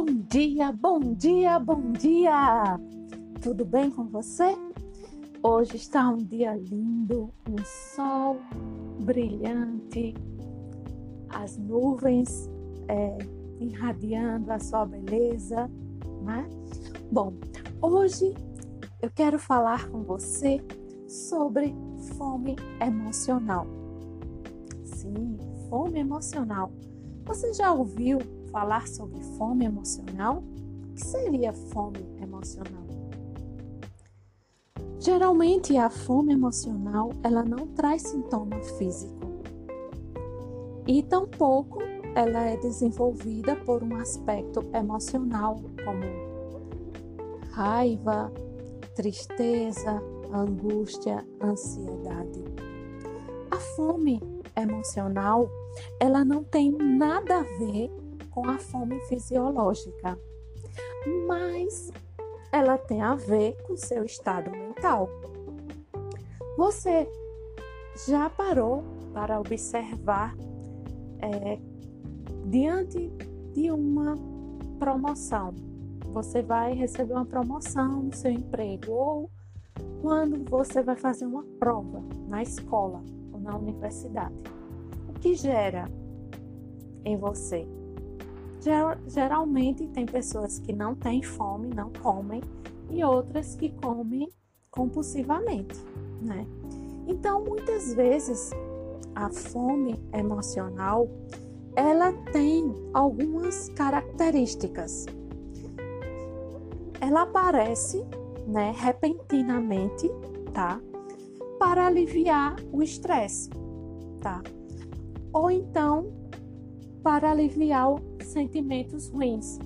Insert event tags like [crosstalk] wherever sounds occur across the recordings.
Bom dia, bom dia, bom dia! Tudo bem com você? Hoje está um dia lindo, um sol brilhante, as nuvens é, irradiando a sua beleza, né? Bom, hoje eu quero falar com você sobre fome emocional. Sim, fome emocional. Você já ouviu falar sobre fome emocional? O que seria fome emocional? Geralmente a fome emocional ela não traz sintoma físico e tampouco ela é desenvolvida por um aspecto emocional como raiva, tristeza, angústia, ansiedade. A fome emocional ela não tem nada a ver com a fome fisiológica, mas ela tem a ver com seu estado mental. Você já parou para observar é, diante de uma promoção? Você vai receber uma promoção no seu emprego ou quando você vai fazer uma prova na escola ou na universidade. O que gera em você Geralmente tem pessoas que não têm fome, não comem, e outras que comem compulsivamente, né? Então, muitas vezes a fome emocional ela tem algumas características. Ela aparece, né, repentinamente, tá? Para aliviar o estresse, tá? Ou então para aliviar sentimentos ruins.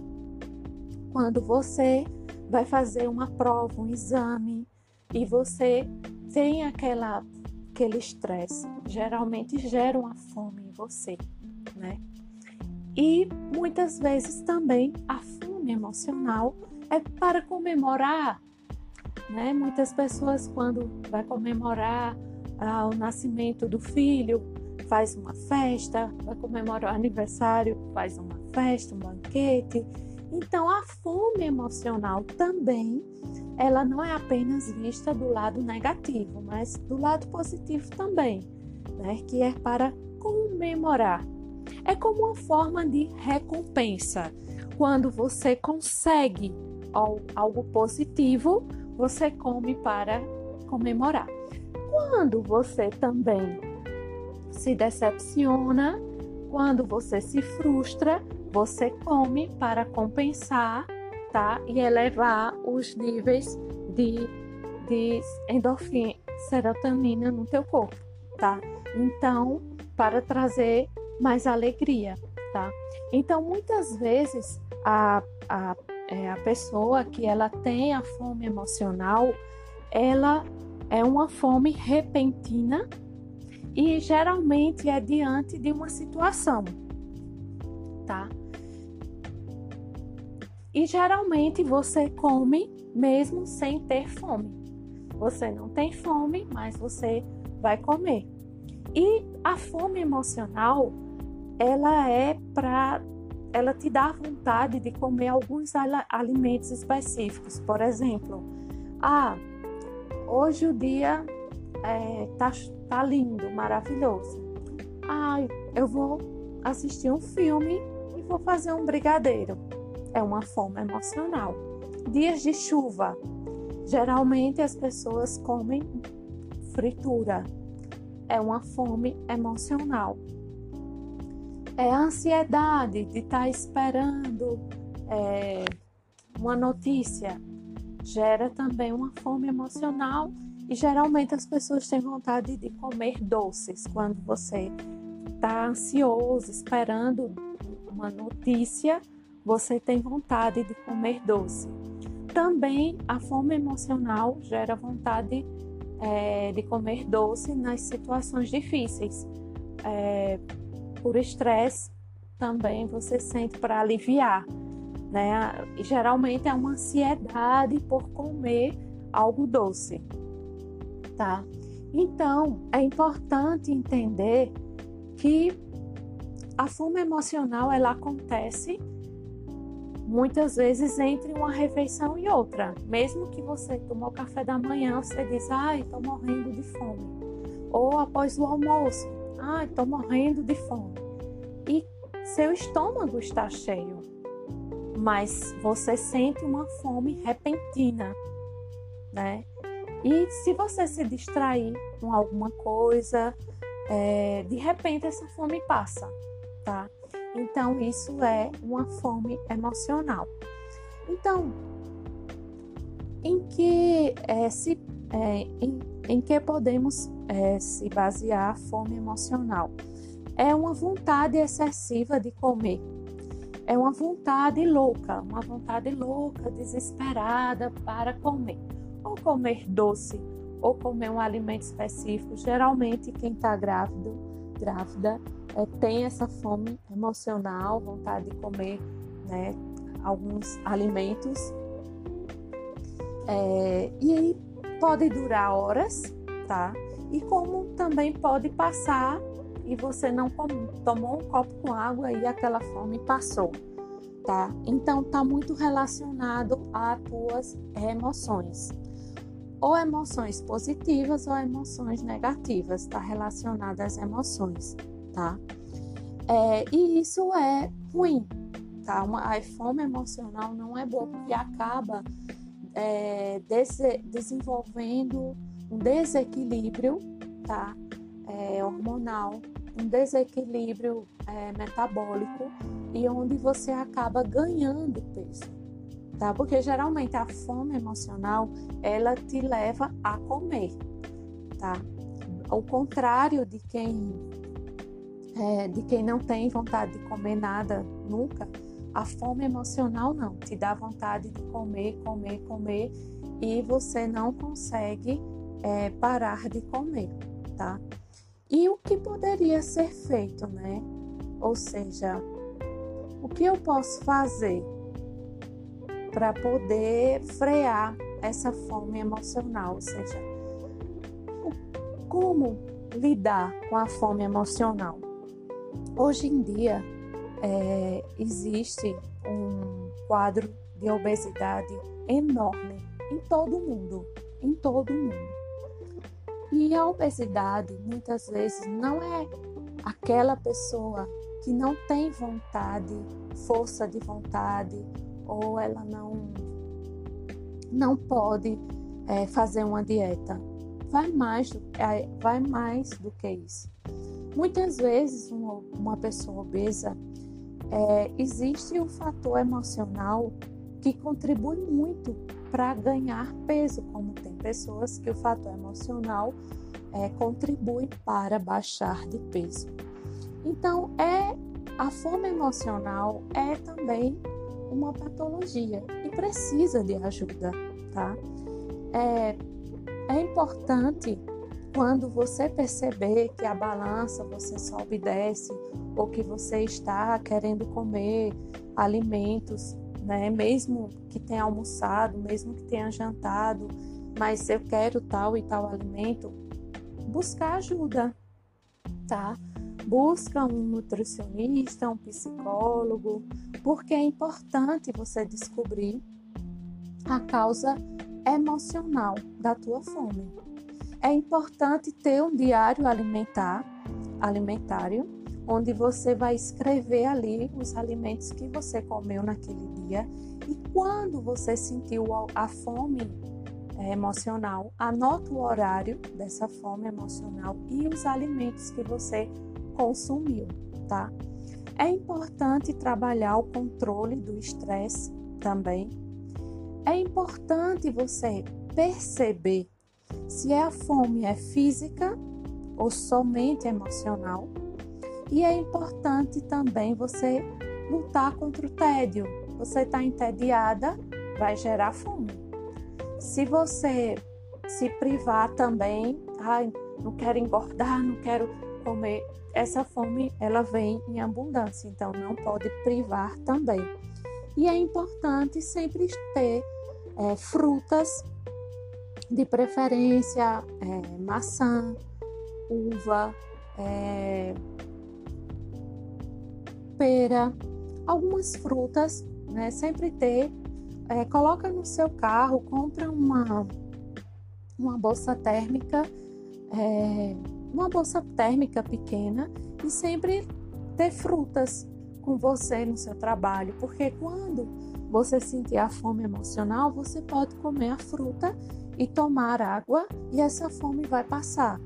Quando você vai fazer uma prova, um exame e você tem aquela aquele estresse, geralmente gera uma fome em você, né? E muitas vezes também a fome emocional é para comemorar, né? Muitas pessoas quando vai comemorar ah, o nascimento do filho, faz uma festa, vai comemorar o aniversário, faz uma festa, um banquete. Então a fome emocional também, ela não é apenas vista do lado negativo, mas do lado positivo também, né? Que é para comemorar. É como uma forma de recompensa. Quando você consegue algo positivo, você come para comemorar. Quando você também se decepciona, quando você se frustra, você come para compensar, tá? E elevar os níveis de, de endorfina, serotonina no teu corpo, tá? Então, para trazer mais alegria, tá? Então, muitas vezes a, a, é, a pessoa que ela tem a fome emocional, ela é uma fome repentina e geralmente é diante de uma situação, tá? E geralmente você come mesmo sem ter fome. Você não tem fome, mas você vai comer. E a fome emocional, ela é para ela te dá vontade de comer alguns alimentos específicos. Por exemplo, ah, hoje o dia é, tá, tá lindo, maravilhoso. Ai, eu vou assistir um filme e vou fazer um brigadeiro. É uma fome emocional. Dias de chuva. Geralmente as pessoas comem fritura. É uma fome emocional. É a ansiedade de estar tá esperando é, uma notícia. Gera também uma fome emocional geralmente as pessoas têm vontade de comer doces quando você está ansioso, esperando uma notícia, você tem vontade de comer doce. Também a fome emocional gera vontade é, de comer doce nas situações difíceis. É, por estresse, também você sente para aliviar. Né? Geralmente é uma ansiedade por comer algo doce tá? Então, é importante entender que a fome emocional ela acontece muitas vezes entre uma refeição e outra. Mesmo que você tomou café da manhã, você diz, ai, estou morrendo de fome. Ou após o almoço, ai, estou morrendo de fome. E seu estômago está cheio, mas você sente uma fome repentina, né? E se você se distrair com alguma coisa, é, de repente essa fome passa, tá? Então, isso é uma fome emocional. Então, em que, é, se, é, em, em, que podemos é, se basear a fome emocional? É uma vontade excessiva de comer. É uma vontade louca, uma vontade louca, desesperada para comer. Comer doce, ou comer um alimento específico. Geralmente, quem está grávido, grávida, é, tem essa fome emocional, vontade de comer né, alguns alimentos. É, e pode durar horas, tá? E como também pode passar e você não tomou um copo com água e aquela fome passou, tá? Então tá muito relacionado às tuas emoções. Ou emoções positivas ou emoções negativas, tá relacionado às emoções tá? É, e isso é ruim, tá? Uma, a fome emocional não é boa porque acaba é, dese, desenvolvendo um desequilíbrio, tá? É, hormonal, um desequilíbrio é, metabólico e onde você acaba ganhando peso, tá? Porque geralmente a fome emocional ela te leva a comer, tá? Ao contrário de quem é, de quem não tem vontade de comer nada nunca, a fome emocional não, te dá vontade de comer, comer, comer e você não consegue é, parar de comer, tá? E o que poderia ser feito, né? Ou seja, o que eu posso fazer para poder frear essa fome emocional? Ou seja, como lidar com a fome emocional? Hoje em dia é, existe um quadro de obesidade enorme em todo o mundo, em todo o mundo. E a obesidade muitas vezes não é aquela pessoa que não tem vontade, força de vontade, ou ela não não pode é, fazer uma dieta. Vai mais, é, vai mais do que isso. Muitas vezes, uma, uma pessoa obesa, é, existe um fator emocional que contribui muito para ganhar peso, como tem pessoas que o fator emocional é, contribui para baixar de peso. Então, é a fome emocional é também uma patologia e precisa de ajuda, tá? É, é importante quando você perceber que a balança você sobe e desce, ou que você está querendo comer alimentos, né, mesmo que tenha almoçado, mesmo que tenha jantado, mas eu quero tal e tal alimento, buscar ajuda, tá? Busca um nutricionista, um psicólogo, porque é importante você descobrir a causa emocional da tua fome. É importante ter um diário alimentar, alimentário, onde você vai escrever ali os alimentos que você comeu naquele dia. E quando você sentiu a fome é, emocional, anota o horário dessa fome emocional e os alimentos que você consumiu, tá? É importante trabalhar o controle do estresse também. É importante você perceber se é a fome é física ou somente emocional. E é importante também você lutar contra o tédio. Você está entediada, vai gerar fome. Se você se privar também, ai, não quero engordar, não quero comer, essa fome ela vem em abundância, então não pode privar também. E é importante sempre ter é, frutas de preferência é, maçã, uva, é, pera, algumas frutas né? Sempre ter, é, coloca no seu carro, compra uma, uma bolsa térmica, é, uma bolsa térmica pequena e sempre ter frutas com você no seu trabalho, porque quando você sentir a fome emocional, você pode comer a fruta e tomar água e essa fome vai passar.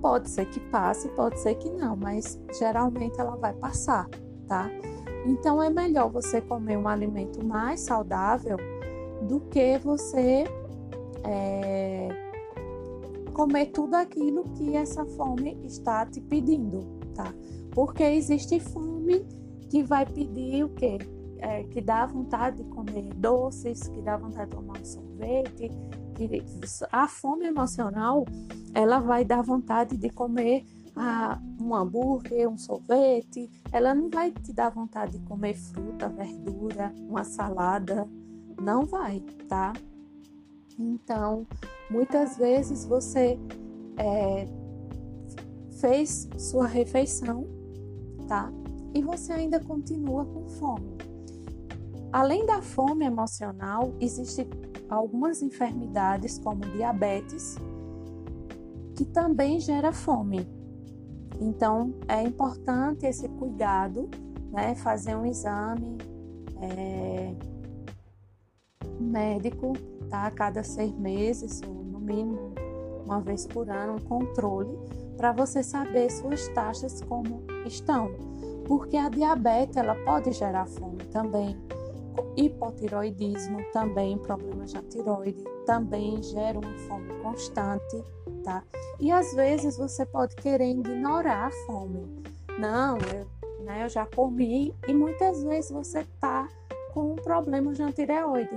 Pode ser que passe, pode ser que não, mas geralmente ela vai passar, tá? Então é melhor você comer um alimento mais saudável do que você é, comer tudo aquilo que essa fome está te pedindo, tá? Porque existe fome que vai pedir o quê? É, que dá vontade de comer doces, que dá vontade de tomar um sorvete, que a fome emocional ela vai dar vontade de comer ah, um hambúrguer, um sorvete, ela não vai te dar vontade de comer fruta, verdura, uma salada, não vai, tá? Então, muitas vezes você é, fez sua refeição, tá? E você ainda continua com fome. Além da fome emocional, existem algumas enfermidades como diabetes, que também gera fome. Então, é importante esse cuidado, né? Fazer um exame é, médico, tá? A cada seis meses, ou no mínimo uma vez por ano, um controle, para você saber suas taxas como estão. Porque a diabetes, ela pode gerar fome também. Hipotiroidismo também, problemas na tiroide, também gera uma fome constante tá? E às vezes você pode querer ignorar a fome. Não, eu, né, eu já comi e muitas vezes você tá com um problema de tireoide.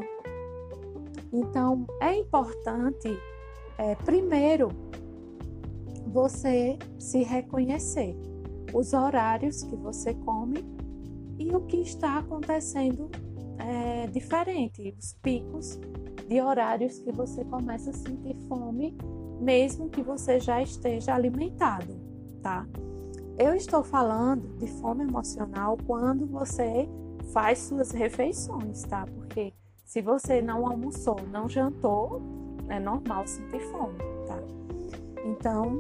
Então, é importante, é, primeiro, você se reconhecer os horários que você come e o que está acontecendo é, diferente, os picos de horários que você começa a sentir fome mesmo que você já esteja alimentado, tá? Eu estou falando de fome emocional quando você faz suas refeições, tá? Porque se você não almoçou, não jantou, é normal sentir fome, tá? Então,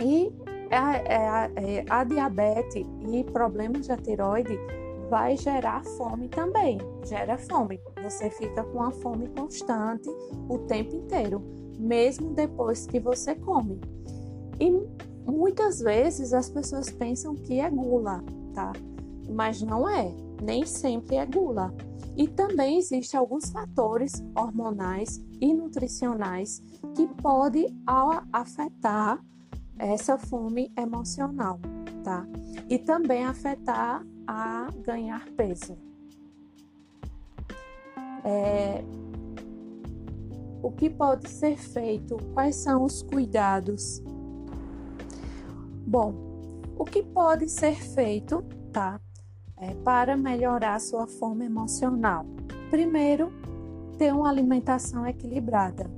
e a, é a, é a diabetes e problemas da tiroide vai gerar fome também, gera fome. Você fica com a fome constante o tempo inteiro mesmo depois que você come. E muitas vezes as pessoas pensam que é gula, tá? Mas não é, nem sempre é gula. E também existem alguns fatores hormonais e nutricionais que podem afetar essa fome emocional, tá? E também afetar a ganhar peso. É, o que pode ser feito? Quais são os cuidados? Bom, o que pode ser feito, tá? É, para melhorar sua fome emocional. Primeiro, ter uma alimentação equilibrada.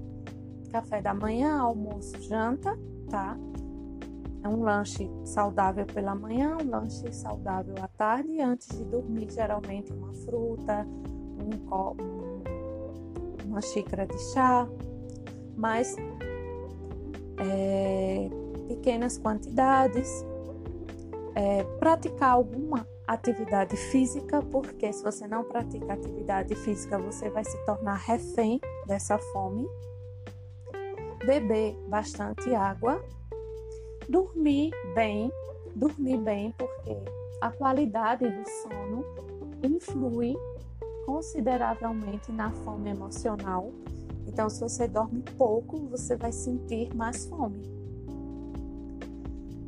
Café da manhã, almoço, janta, tá? É um lanche saudável pela manhã, um lanche saudável à tarde e antes de dormir, geralmente uma fruta, um, copo uma xícara de chá, mas é, pequenas quantidades. É, praticar alguma atividade física, porque se você não pratica atividade física, você vai se tornar refém dessa fome. Beber bastante água. Dormir bem, dormir bem, porque a qualidade do sono influi consideravelmente na fome emocional. Então, se você dorme pouco, você vai sentir mais fome.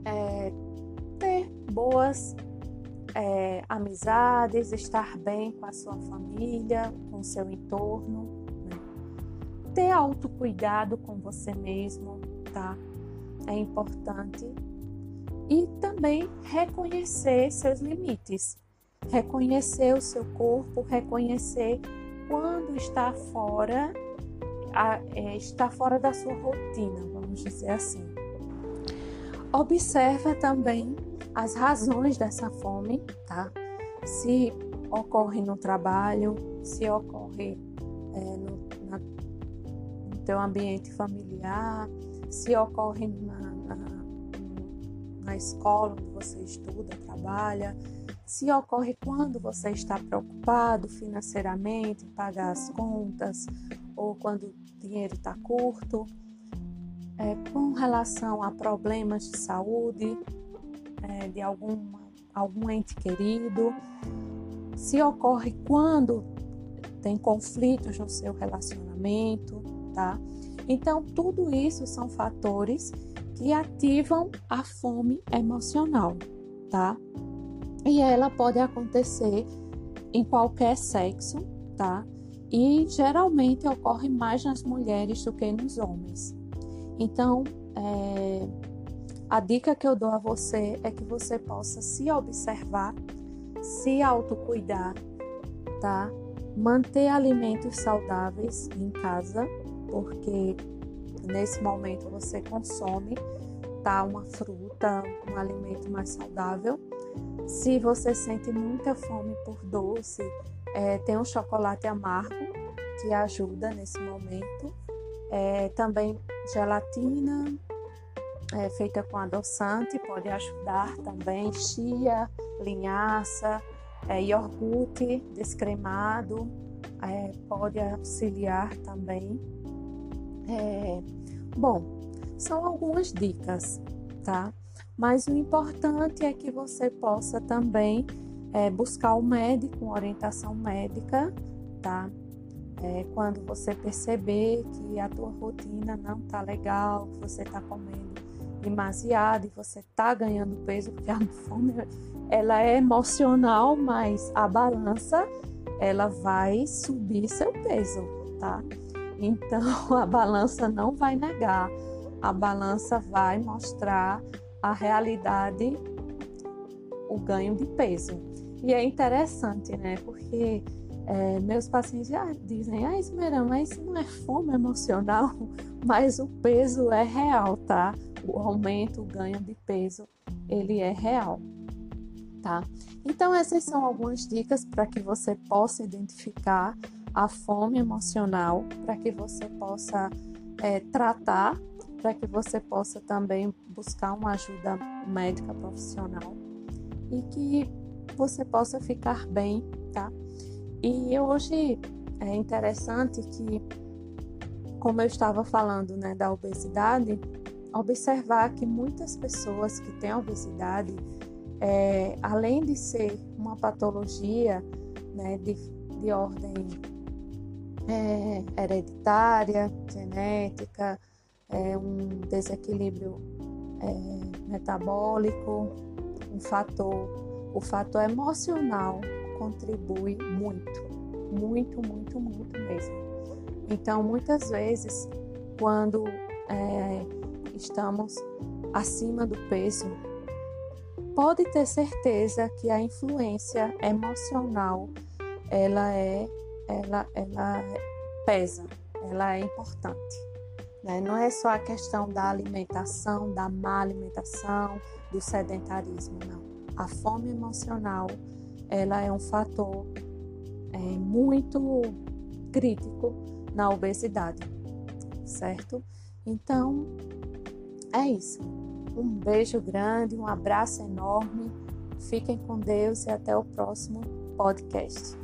É, ter boas é, amizades, estar bem com a sua família, com o seu entorno. Né? Ter autocuidado com você mesmo, tá? É importante. E também reconhecer seus limites reconhecer o seu corpo, reconhecer quando está fora, a, é, está fora da sua rotina, vamos dizer assim. Observa também as razões dessa fome, tá? Se ocorre no trabalho, se ocorre é, no, na, no teu ambiente familiar, se ocorre na, na, na escola onde você estuda, trabalha, se ocorre quando você está preocupado financeiramente em pagar as contas ou quando o dinheiro está curto, é, com relação a problemas de saúde é, de alguma, algum ente querido, se ocorre quando tem conflitos no seu relacionamento, tá? Então, tudo isso são fatores que ativam a fome emocional, tá? E ela pode acontecer em qualquer sexo, tá? E geralmente ocorre mais nas mulheres do que nos homens. Então, é, a dica que eu dou a você é que você possa se observar, se autocuidar, tá? Manter alimentos saudáveis em casa, porque nesse momento você consome tá uma fruta, um alimento mais saudável. Se você sente muita fome por doce, é, tem um chocolate amargo que ajuda nesse momento. É, também gelatina é, feita com adoçante pode ajudar também. Chia, linhaça, é, iogurte descremado é, pode auxiliar também. É, bom, são algumas dicas, tá? Mas o importante é que você possa também é, buscar o médico, orientação médica, tá? É, quando você perceber que a tua rotina não tá legal, que você tá comendo demasiado e você tá ganhando peso, porque a fome ela é emocional, mas a balança ela vai subir seu peso, tá? Então [laughs] a balança não vai negar, a balança vai mostrar a realidade, o ganho de peso. E é interessante, né? Porque é, meus pacientes já dizem, ah, Esmerão, mas isso não é fome emocional, [laughs] mas o peso é real, tá? O aumento, o ganho de peso, ele é real tá? Então, essas são algumas dicas para que você possa identificar a fome emocional, para que você possa é, tratar, para que você possa também buscar uma ajuda médica profissional e que você possa ficar bem, tá? E hoje é interessante que, como eu estava falando, né, da obesidade, observar que muitas pessoas que têm obesidade é, além de ser uma patologia né, de, de ordem é, hereditária, genética, é, um desequilíbrio é, metabólico, um fator, o fator emocional contribui muito, muito, muito, muito mesmo. Então, muitas vezes, quando é, estamos acima do peso, pode ter certeza que a influência emocional ela é ela ela pesa, ela é importante. Né? Não é só a questão da alimentação, da má alimentação, do sedentarismo, não. A fome emocional ela é um fator é, muito crítico na obesidade, certo? Então é isso. Um beijo grande, um abraço enorme. Fiquem com Deus e até o próximo podcast.